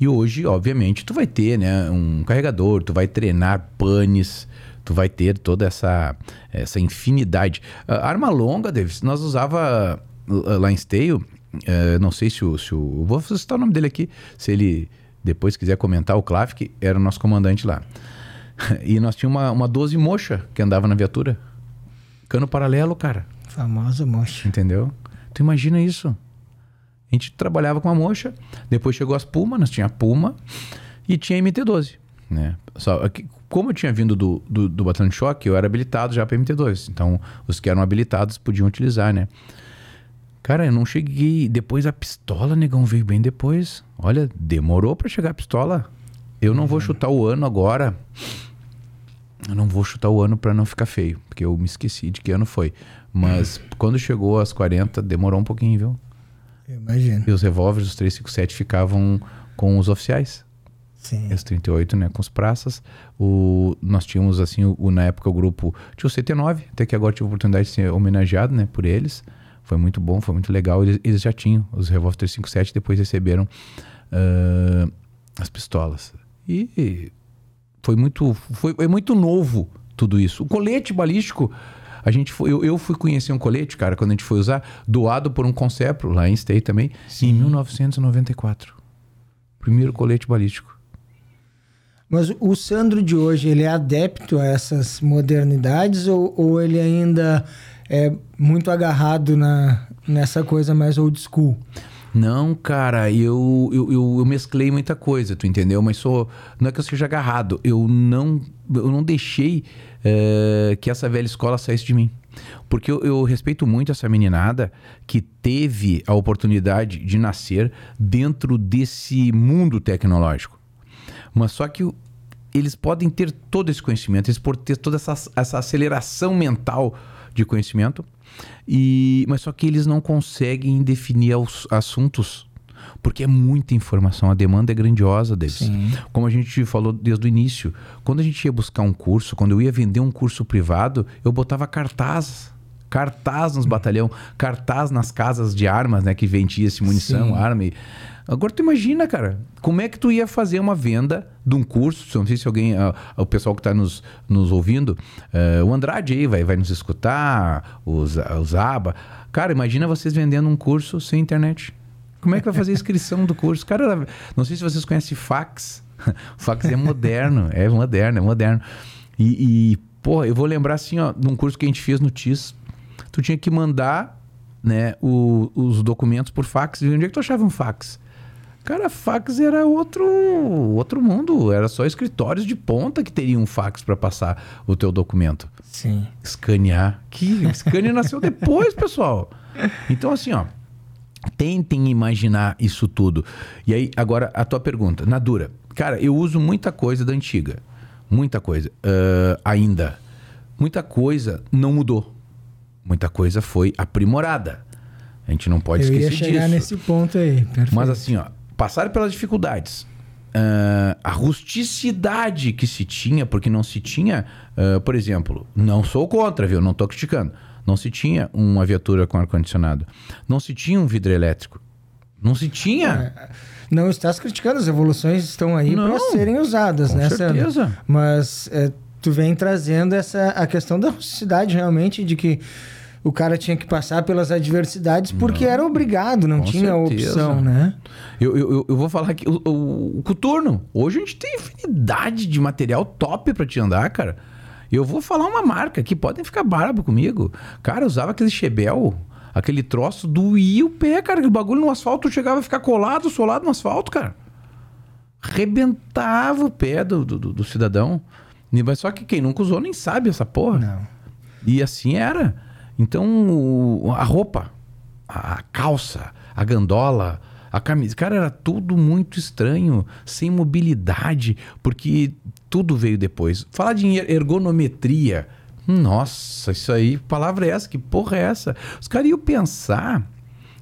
E hoje, obviamente, tu vai ter, né, um carregador, tu vai treinar panes, tu vai ter toda essa, essa infinidade. Uh, arma longa, Davis, nós usava uh, lá em Esteio, uh, não sei se o, se o. Vou citar o nome dele aqui, se ele depois quiser comentar, o Klavik era o nosso comandante lá. e nós tínhamos uma, uma 12 mocha que andava na viatura. Cano paralelo, cara. Famosa mocha. Entendeu? Tu imagina isso. A gente trabalhava com a mocha, depois chegou as Puma, nós tinha a Puma e tinha a MT-12. Né? Só, como eu tinha vindo do, do, do batalhão de choque, eu era habilitado já para MT2. Então, os que eram habilitados podiam utilizar, né? Cara, eu não cheguei. Depois a pistola, negão, veio bem depois. Olha, demorou para chegar a pistola. Eu não vou uhum. chutar o ano agora. Eu não vou chutar o ano para não ficar feio, porque eu me esqueci de que ano foi. Mas uhum. quando chegou às 40, demorou um pouquinho, viu? Imagina. E os revólveres, os 357, ficavam com os oficiais. Sim. S38, né, com os praças. O, nós tínhamos, assim, o, na época, o grupo... Tinha o CT9, até que agora tive a oportunidade de ser homenageado, né, por eles. Foi muito bom, foi muito legal. Eles, eles já tinham os revólver 357, depois receberam uh, as pistolas. E, e foi muito... Foi, é muito novo tudo isso. O colete balístico... A gente foi, eu, eu, fui conhecer um colete, cara, quando a gente foi usar, doado por um Concepro, lá em Stay também, Sim. em 1994. Primeiro colete balístico. Mas o Sandro de hoje, ele é adepto a essas modernidades ou, ou ele ainda é muito agarrado na, nessa coisa mais old school? Não, cara, eu, eu, eu, eu, mesclei muita coisa, tu entendeu? Mas sou. Não é que eu seja agarrado, eu não, eu não deixei é, que essa velha escola saísse de mim. Porque eu, eu, respeito muito essa meninada que teve a oportunidade de nascer dentro desse mundo tecnológico. Mas só que eles podem ter todo esse conhecimento, eles podem ter toda essa, essa aceleração mental de conhecimento, e mas só que eles não conseguem definir os assuntos porque é muita informação, a demanda é grandiosa deles. Sim. Como a gente falou desde o início, quando a gente ia buscar um curso, quando eu ia vender um curso privado, eu botava cartaz, cartaz nos batalhão, cartaz nas casas de armas, né, que vendia-se munição, Sim. arma. E... Agora tu imagina, cara, como é que tu ia fazer uma venda de um curso? Não sei se alguém, uh, o pessoal que está nos, nos ouvindo, uh, o Andrade aí vai, vai nos escutar, os, os ABA. Cara, imagina vocês vendendo um curso sem internet. Como é que vai fazer a inscrição do curso? Cara, não sei se vocês conhecem fax. o fax é moderno, é moderno, é moderno. E, e pô, eu vou lembrar assim, ó, de um curso que a gente fez no TIS. Tu tinha que mandar né, o, os documentos por fax. E onde é que tu achava um fax? Cara, fax era outro, outro mundo. Era só escritórios de ponta que teriam um fax para passar o teu documento. Sim. Escanear. Que Scania nasceu depois, pessoal. Então, assim, ó. Tentem imaginar isso tudo. E aí, agora, a tua pergunta. Na dura. Cara, eu uso muita coisa da antiga. Muita coisa. Uh, ainda. Muita coisa não mudou. Muita coisa foi aprimorada. A gente não pode eu esquecer disso. Eu ia chegar nesse ponto aí. Perfeito. Mas assim, ó passaram pelas dificuldades. Uh, a rusticidade que se tinha, porque não se tinha, uh, por exemplo, não sou contra, viu? Não estou criticando. Não se tinha uma viatura com ar-condicionado. Não se tinha um vidro elétrico. Não se tinha. É, não estás criticando, as evoluções estão aí para serem usadas, com né, certeza. Mas é, tu vem trazendo essa a questão da rusticidade realmente de que o cara tinha que passar pelas adversidades porque não. era obrigado, não Com tinha certeza. opção, né? Eu, eu, eu vou falar que o, o, o coturno, hoje a gente tem infinidade de material top para te andar, cara. Eu vou falar uma marca que podem ficar brabo comigo. Cara, usava aquele Chebel, aquele troço, doía o pé, cara. O bagulho no asfalto chegava a ficar colado, solado no asfalto, cara. Rebentava o pé do, do, do cidadão. Mas só que quem nunca usou nem sabe essa porra. Não. E assim era. Então, a roupa, a calça, a gandola, a camisa. Cara, era tudo muito estranho, sem mobilidade, porque tudo veio depois. Falar de ergonometria. Nossa, isso aí, palavra é essa? Que porra é essa? Os caras iam pensar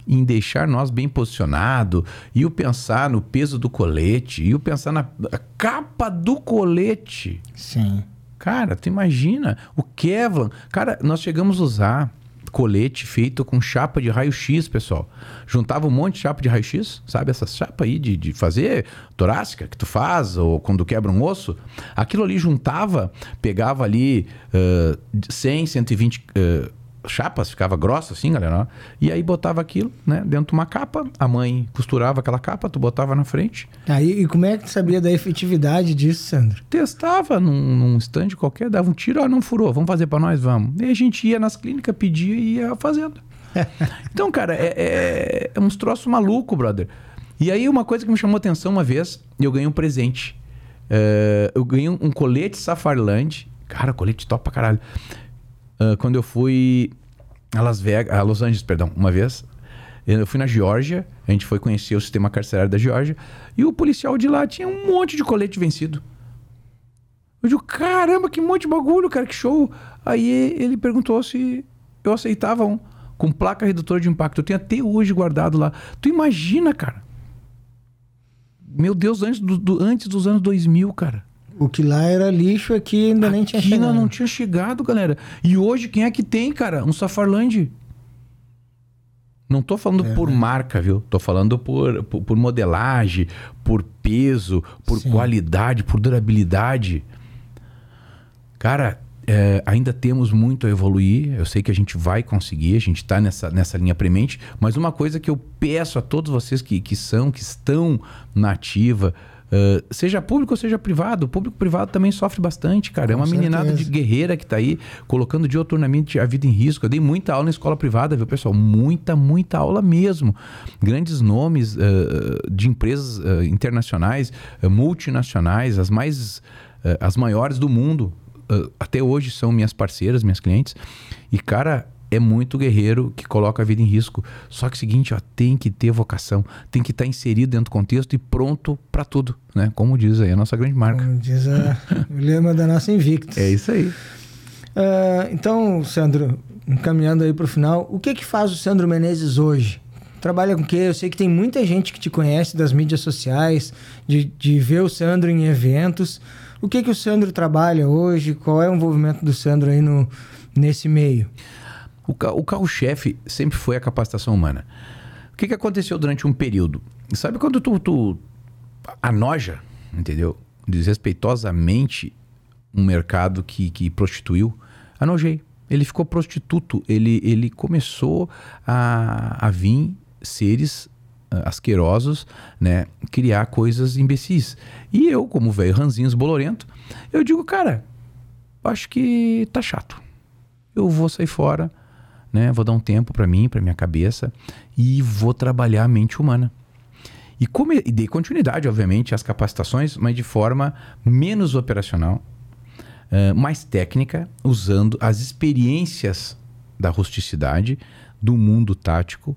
em deixar nós bem posicionado, iam pensar no peso do colete, iam pensar na capa do colete. Sim. Cara, tu imagina o Kevlar. Cara, nós chegamos a usar colete feito com chapa de raio-x, pessoal. Juntava um monte de chapa de raio-x, sabe? Essa chapa aí de, de fazer torácica que tu faz, ou quando quebra um osso. Aquilo ali juntava, pegava ali uh, 100, 120 uh, chapas, ficava grossa assim, galera. E aí botava aquilo, né, dentro de uma capa. A mãe costurava aquela capa, tu botava na frente. Aí, e como é que tu sabia da efetividade disso, Sandro? Testava num, num stand qualquer, dava um tiro, ó, não furou, vamos fazer para nós, vamos. E a gente ia nas clínicas, pedia e ia fazendo. então, cara, é, é, é uns troços maluco, brother. E aí uma coisa que me chamou atenção uma vez, eu ganhei um presente. Uh, eu ganhei um colete Safarland. Cara, colete top pra caralho. Uh, quando eu fui a Las Vegas, a Los Angeles, perdão, uma vez. Eu fui na Geórgia, a gente foi conhecer o sistema carcerário da Geórgia, e o policial de lá tinha um monte de colete vencido. Eu digo, caramba, que monte de bagulho, cara, que show. Aí ele perguntou se eu aceitava um com placa redutora de impacto. Eu tenho até hoje guardado lá. Tu imagina, cara? Meu Deus, antes, do, do antes dos anos 2000, cara. O que lá era lixo aqui ainda aqui nem tinha chegado. Aqui não tinha chegado, galera. E hoje, quem é que tem, cara? Um Safarland. Não tô falando é, por né? marca, viu? Tô falando por, por, por modelagem, por peso, por Sim. qualidade, por durabilidade. Cara, é, ainda temos muito a evoluir. Eu sei que a gente vai conseguir, a gente está nessa, nessa linha premente. Mas uma coisa que eu peço a todos vocês que, que são, que estão na ativa, Uh, seja público ou seja privado, o público privado também sofre bastante, cara. É Com é uma certeza. meninada de guerreira que está aí colocando dioturnamente a vida em risco. Eu dei muita aula na escola privada, viu, pessoal? Muita, muita aula mesmo. Grandes nomes uh, de empresas uh, internacionais, multinacionais, as mais, as maiores do mundo, até hoje são minhas parceiras, minhas clientes. E, cara, é muito guerreiro que coloca a vida em risco. Só que é o seguinte, ó, tem que ter vocação, tem que estar tá inserido dentro do contexto e pronto para tudo, né? Como diz aí a nossa grande marca. Como diz a, o lema da nossa Invictus. É isso aí. Uh, então, Sandro, encaminhando aí para o final, o que que faz o Sandro Menezes hoje? Trabalha com o quê? Eu sei que tem muita gente que te conhece das mídias sociais, de, de ver o Sandro em eventos. O que que o Sandro trabalha hoje? Qual é o envolvimento do Sandro aí no, nesse meio? O, o carro-chefe sempre foi a capacitação humana. O que, que aconteceu durante um período? Sabe quando tu, tu anoja, entendeu? Desrespeitosamente um mercado que, que prostituiu? Anojei. Ele ficou prostituto. Ele, ele começou a, a vir seres uh, asquerosos, né? Criar coisas imbecis. E eu, como velho ranzinhos bolorento, eu digo, cara, acho que tá chato. Eu vou sair fora né? Vou dar um tempo para mim, para minha cabeça e vou trabalhar a mente humana. E, come, e dei continuidade, obviamente, às capacitações, mas de forma menos operacional, uh, mais técnica, usando as experiências da rusticidade, do mundo tático,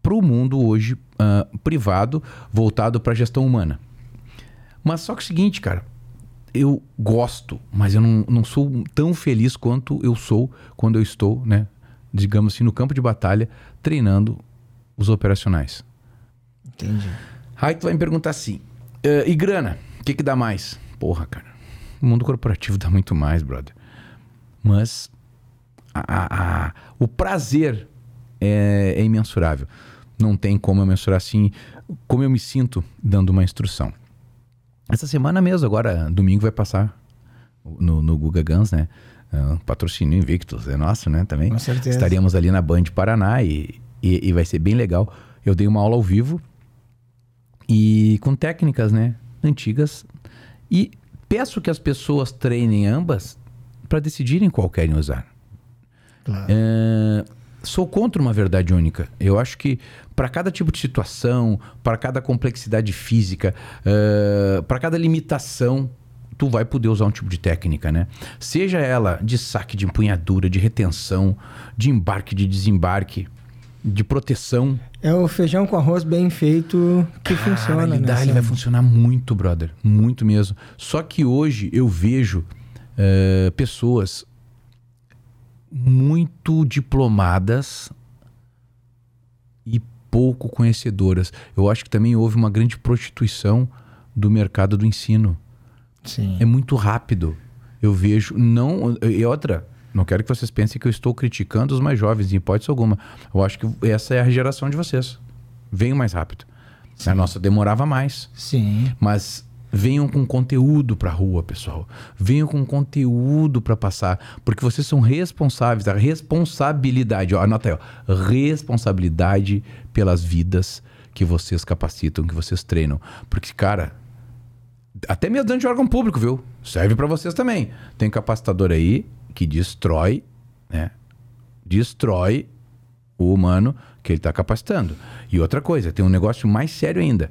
para o mundo hoje uh, privado, voltado para a gestão humana. Mas só que é o seguinte, cara, eu gosto, mas eu não, não sou tão feliz quanto eu sou quando eu estou né, digamos assim, no campo de batalha, treinando os operacionais. Entendi. Aí tu vai me perguntar assim: uh, e grana? O que, que dá mais? Porra, cara. O mundo corporativo dá muito mais, brother. Mas a, a, a, o prazer é, é, imensurável. Não tem como eu mensurar assim como eu me sinto dando uma instrução. Essa semana mesmo, agora, domingo, vai passar no, no Guga Guns, né? É, patrocínio Invictus é nosso, né? Também. Com certeza. Estaríamos ali na Band Paraná e, e, e vai ser bem legal. Eu dei uma aula ao vivo e com técnicas, né? Antigas. E peço que as pessoas treinem ambas para decidirem qual querem usar. Claro. É, sou contra uma verdade única. Eu acho que para cada tipo de situação, para cada complexidade física, uh, para cada limitação, tu vai poder usar um tipo de técnica, né? Seja ela de saque, de empunhadura, de retenção, de embarque, de desembarque, de proteção. É o feijão com arroz bem feito que Cara, funciona, ele, dá, ele vai funcionar muito, brother. Muito mesmo. Só que hoje eu vejo uh, pessoas muito diplomadas e pouco conhecedoras. Eu acho que também houve uma grande prostituição do mercado do ensino. Sim. É muito rápido. Eu vejo. não E outra, não quero que vocês pensem que eu estou criticando os mais jovens, em hipótese alguma. Eu acho que essa é a geração de vocês. Venho mais rápido. Sim. A nossa demorava mais. Sim. Mas Venham com conteúdo para a rua, pessoal. Venham com conteúdo para passar, porque vocês são responsáveis, a responsabilidade, ó, anota aí, ó, responsabilidade pelas vidas que vocês capacitam, que vocês treinam. Porque, cara, até mesmo dentro de órgão público, viu? Serve para vocês também. Tem capacitador aí que destrói, né? Destrói o humano que ele está capacitando. E outra coisa, tem um negócio mais sério ainda.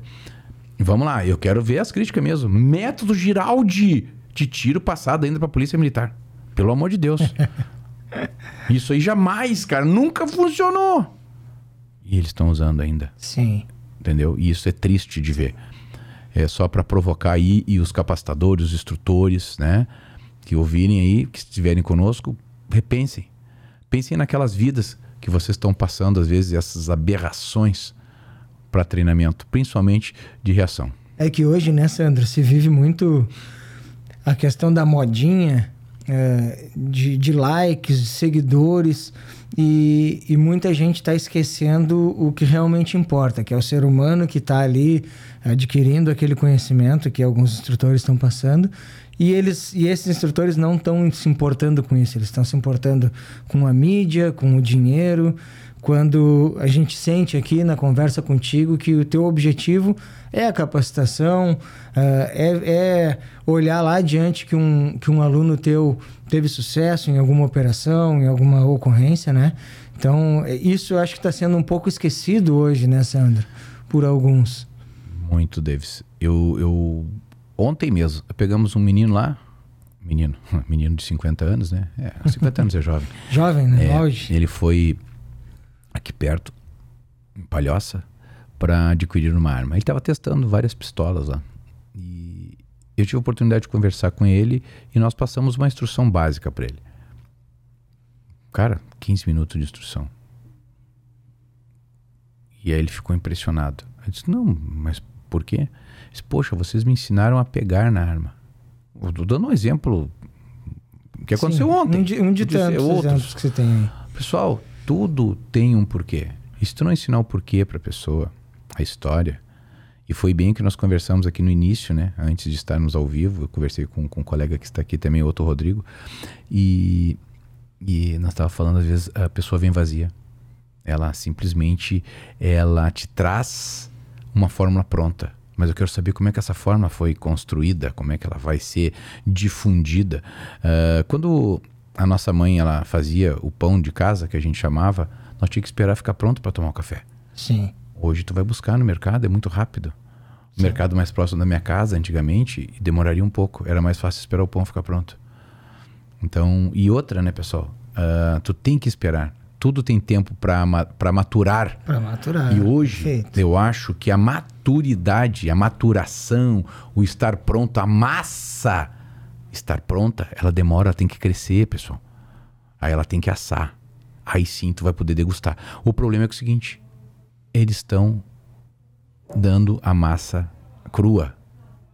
Vamos lá, eu quero ver as críticas mesmo. Método Giraldi de tiro passado ainda pra Polícia Militar. Pelo amor de Deus. Isso aí jamais, cara, nunca funcionou. E eles estão usando ainda. Sim. Entendeu? E isso é triste de ver. É só para provocar aí e os capacitadores, os instrutores, né? Que ouvirem aí, que estiverem conosco, repensem. Pensem naquelas vidas que vocês estão passando, às vezes, essas aberrações para treinamento, principalmente de reação. É que hoje, né, Sandro, se vive muito a questão da modinha, é, de, de, likes, de seguidores, e, e muita gente está esquecendo o que realmente importa, que é o ser humano que está ali adquirindo aquele conhecimento que alguns instrutores estão passando. E, eles, e esses instrutores não estão se importando com isso, eles estão se importando com a mídia, com o dinheiro, quando a gente sente aqui na conversa contigo que o teu objetivo é a capacitação, uh, é, é, olhar lá adiante que um, que um aluno teu teve sucesso em alguma operação, em alguma ocorrência, né? Então, isso eu acho que está sendo um pouco esquecido hoje, né, Sandra? Por alguns. Muito, Davis. Eu, eu ontem mesmo, pegamos um menino lá, menino, menino de 50 anos, né? É, 50 anos é jovem. Jovem, né? É, Ele foi aqui perto, em Palhoça, para adquirir uma arma. Ele estava testando várias pistolas lá. E eu tive a oportunidade de conversar com ele e nós passamos uma instrução básica para ele. Cara, 15 minutos de instrução. E aí ele ficou impressionado. Eu disse: Não, mas por quê? Ele disse, Poxa, vocês me ensinaram a pegar na arma. Eu tô dando um exemplo que aconteceu Sim, ontem. Um de, um de tantos outros. que você tem aí. Pessoal, tudo tem um porquê. E se tu não ensinar o porquê para a pessoa, a história, e foi bem que nós conversamos aqui no início, né? Antes de estarmos ao vivo, eu conversei com, com um colega que está aqui também, outro Rodrigo, e, e nós estávamos falando, às vezes, a pessoa vem vazia. Ela simplesmente, ela te traz uma fórmula pronta. Mas eu quero saber como é que essa fórmula foi construída, como é que ela vai ser difundida. Uh, quando a nossa mãe ela fazia o pão de casa que a gente chamava, nós tínhamos que esperar ficar pronto para tomar o café. Sim. Hoje tu vai buscar no mercado, é muito rápido. O Sim. mercado mais próximo da minha casa, antigamente, demoraria um pouco. Era mais fácil esperar o pão ficar pronto. Então, e outra, né, pessoal? Uh, tu tem que esperar. Tudo tem tempo para maturar. Para maturar. E hoje, Perfeito. eu acho que a maturidade, a maturação, o estar pronto, a massa estar pronta, ela demora, ela tem que crescer, pessoal. Aí ela tem que assar. Aí sim tu vai poder degustar. O problema é, é o seguinte: eles estão dando a massa crua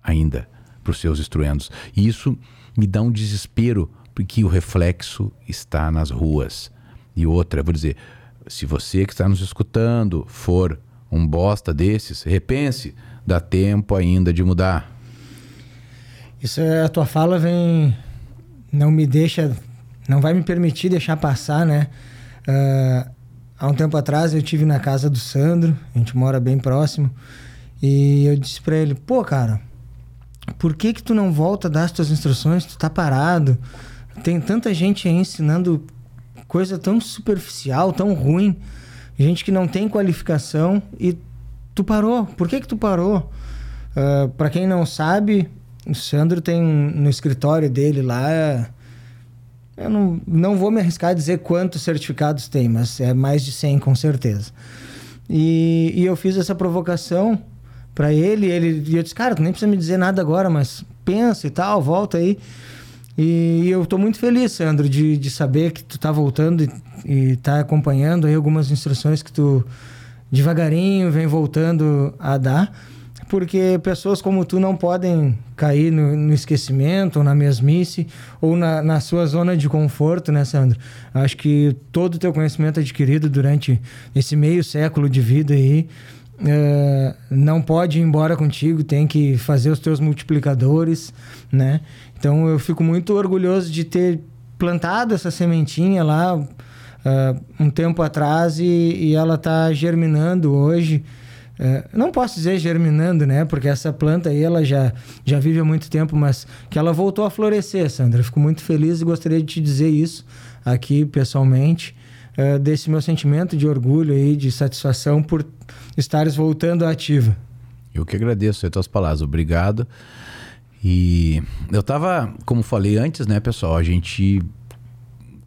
ainda para os seus instruendos. E isso me dá um desespero, porque o reflexo está nas ruas. E outra, vou dizer, se você que está nos escutando for um bosta desses, repense, dá tempo ainda de mudar. Isso é, a tua fala vem não me deixa não vai me permitir deixar passar, né? Uh, há um tempo atrás eu tive na casa do Sandro, a gente mora bem próximo, e eu disse para ele: "Pô, cara, por que que tu não volta a dar as tuas instruções? Tu tá parado. Tem tanta gente aí ensinando coisa tão superficial, tão ruim, gente que não tem qualificação e tu parou. Por que que tu parou? Uh, ah, para quem não sabe, o Sandro tem no escritório dele lá. Eu não, não vou me arriscar a dizer quantos certificados tem, mas é mais de 100 com certeza. E, e eu fiz essa provocação para ele, ele e eu disse, cara, tu nem precisa me dizer nada agora, mas pensa e tal, volta aí. E eu estou muito feliz, Sandro, de, de saber que tu está voltando e, está acompanhando aí algumas instruções que tu devagarinho vem voltando a dar porque pessoas como tu não podem cair no, no esquecimento, ou na mesmice, ou na, na, sua zona de conforto, né, Sandro? Acho que todo o teu conhecimento adquirido durante esse meio século de vida aí uh, não pode ir embora contigo, tem que fazer os teus multiplicadores, né? Então eu fico muito orgulhoso de ter plantado essa sementinha lá uh, um tempo atrás e, e ela está germinando hoje. É, não posso dizer germinando, né? Porque essa planta aí ela já, já vive há muito tempo, mas que ela voltou a florescer, Sandra. Fico muito feliz e gostaria de te dizer isso aqui pessoalmente, é, desse meu sentimento de orgulho e de satisfação por estares voltando à ativa. Eu que agradeço as tuas palavras, obrigado. E eu tava, como falei antes, né, pessoal, a gente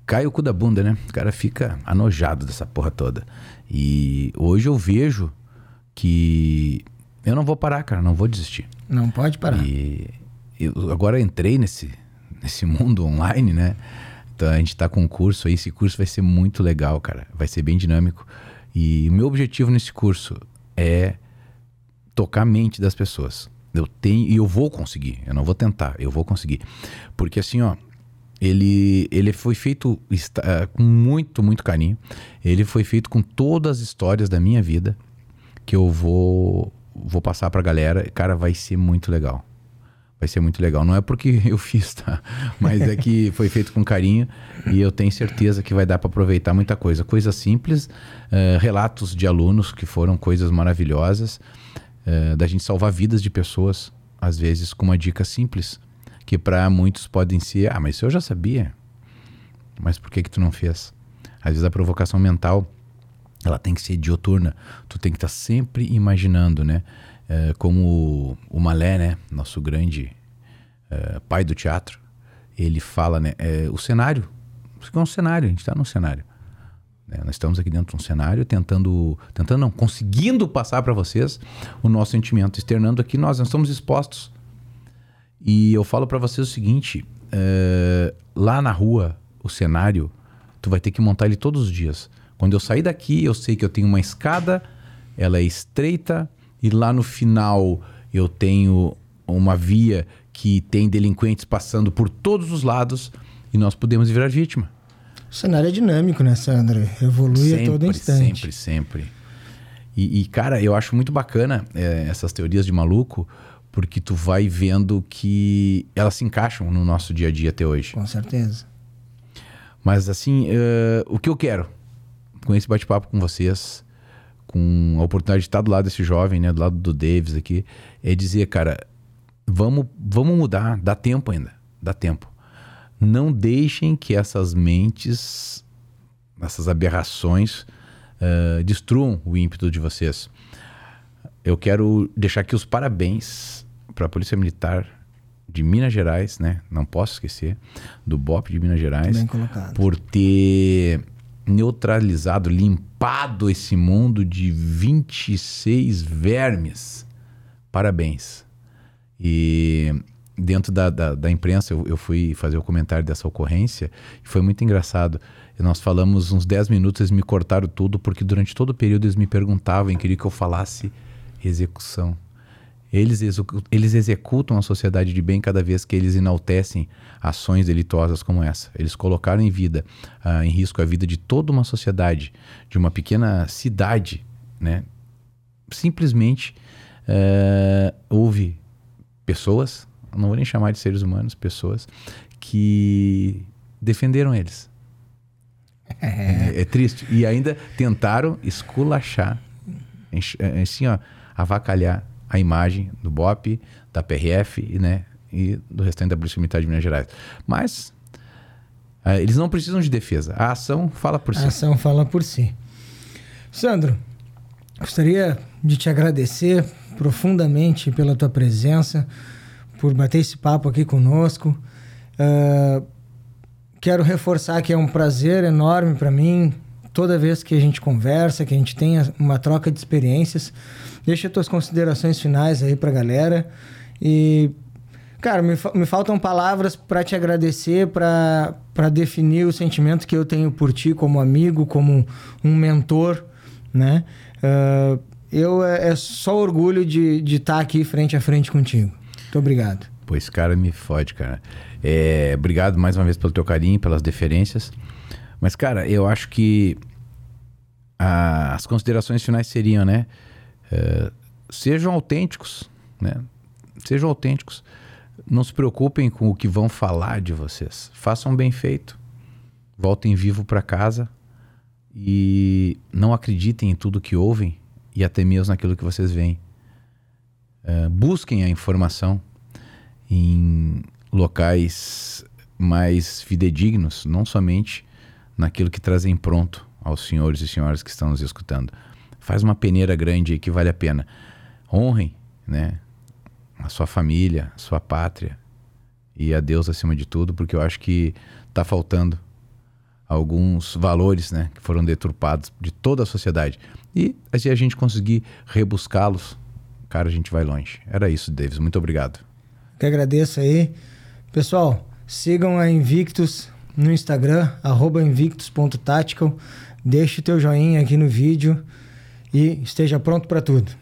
cai o cu da bunda, né? O cara fica anojado dessa porra toda. E hoje eu vejo que eu não vou parar, cara, não vou desistir. Não pode parar. E eu agora entrei nesse, nesse mundo online, né? Então a gente tá com um curso aí, esse curso vai ser muito legal, cara. Vai ser bem dinâmico. E o meu objetivo nesse curso é tocar a mente das pessoas. Eu tenho e eu vou conseguir. Eu não vou tentar, eu vou conseguir. Porque assim, ó, ele, ele foi feito está, com muito, muito carinho. Ele foi feito com todas as histórias da minha vida que eu vou vou passar pra galera. Cara, vai ser muito legal. Vai ser muito legal. Não é porque eu fiz, tá? Mas é que foi feito com carinho e eu tenho certeza que vai dar para aproveitar muita coisa. Coisas simples, uh, relatos de alunos que foram coisas maravilhosas, uh, da gente salvar vidas de pessoas, às vezes com uma dica simples, que para muitos podem ser, ah, mas eu já sabia. Mas por que que tu não fez? Às vezes a provocação mental ela tem que ser dioturna. Tu tem que estar tá sempre imaginando, né? É, como o, Malé, né? Nosso grande é, pai do teatro, ele fala, né? É, o cenário, isso é um cenário, a gente está num cenário. Né? Nós estamos aqui dentro de um cenário tentando, tentando não, conseguindo passar para vocês o nosso sentimento, externando aqui nós, nós estamos expostos. E eu falo para vocês o seguinte, é, lá na rua, o cenário, tu vai ter que montar ele todos os dias. Quando eu sair daqui, eu sei que eu tenho uma escada, ela é estreita e lá no final eu tenho uma via que tem delinquentes passando por todos os lados e nós podemos virar vítima. O cenário é dinâmico, né, Sandra? Evolui sempre, a todo instante. Sempre, sempre. E, e cara, eu acho muito bacana é, essas teorias de maluco, porque tu vai vendo que elas se encaixam no nosso dia a dia até hoje. Com certeza. Mas assim, uh, o que eu quero? Com esse bate-papo com vocês, com a oportunidade de estar do lado desse jovem, né, do lado do Davis aqui, é dizer, cara, vamos, vamos mudar, dá tempo ainda, dá tempo. Não deixem que essas mentes, essas aberrações, uh, destruam o ímpeto de vocês. Eu quero deixar aqui os parabéns para a Polícia Militar de Minas Gerais, né? Não posso esquecer do BOP de Minas Gerais por ter neutralizado, limpado esse mundo de 26 vermes. Parabéns. E dentro da, da, da imprensa, eu, eu, fui fazer o comentário dessa ocorrência e foi muito engraçado. Nós falamos uns 10 minutos, eles me cortaram tudo, porque durante todo o período eles me perguntavam e queriam que eu falasse execução. Eles, eles executam a sociedade de bem cada vez que eles enaltecem ações delitosas como essa. Eles colocaram em vida, uh, em risco a vida de toda uma sociedade, de uma pequena cidade, né? Simplesmente uh, houve pessoas, não vou nem chamar de seres humanos, pessoas que defenderam eles. É. é, triste. E ainda tentaram esculachar, é, assim, ó, avacalhar a imagem do BOP, da PRF né, e do restante da Polícia Militar de Minas Gerais. Mas uh, eles não precisam de defesa. A ação fala por si. A ação fala por si. Sandro, gostaria de te agradecer profundamente pela tua presença, por bater esse papo aqui conosco. Uh, quero reforçar que é um prazer enorme para mim toda vez que a gente conversa, que a gente tem uma troca de experiências. Deixa tuas considerações finais aí para a galera. E, cara, me, me faltam palavras para te agradecer, para definir o sentimento que eu tenho por ti como amigo, como um mentor, né? Uh, eu é, é, só orgulho de estar tá aqui frente a frente contigo. Muito obrigado. Esse cara me fode, cara. É, obrigado mais uma vez pelo teu carinho, pelas deferências. Mas, cara, eu acho que a, as considerações finais seriam, né? É, sejam autênticos, né? Sejam autênticos. Não se preocupem com o que vão falar de vocês. Façam bem feito. Voltem vivo para casa e não acreditem em tudo que ouvem e até mesmo naquilo que vocês veem. Uh, busquem a informação em locais mais fidedignos, não somente naquilo que trazem pronto aos senhores e senhoras que estão nos escutando. Faz uma peneira grande que vale a pena. Honrem, né, a sua família, a sua pátria e a Deus acima de tudo, porque eu acho que está faltando alguns valores, né, que foram deturpados de toda a sociedade. E se a gente conseguir rebuscá-los, cara, a gente vai longe. Era isso, Davis. Muito obrigado. Que agradeço aí. Pessoal, sigam a Invictus no Instagram, invictus.tactical. Deixe o teu joinha aqui no vídeo e esteja pronto para tudo.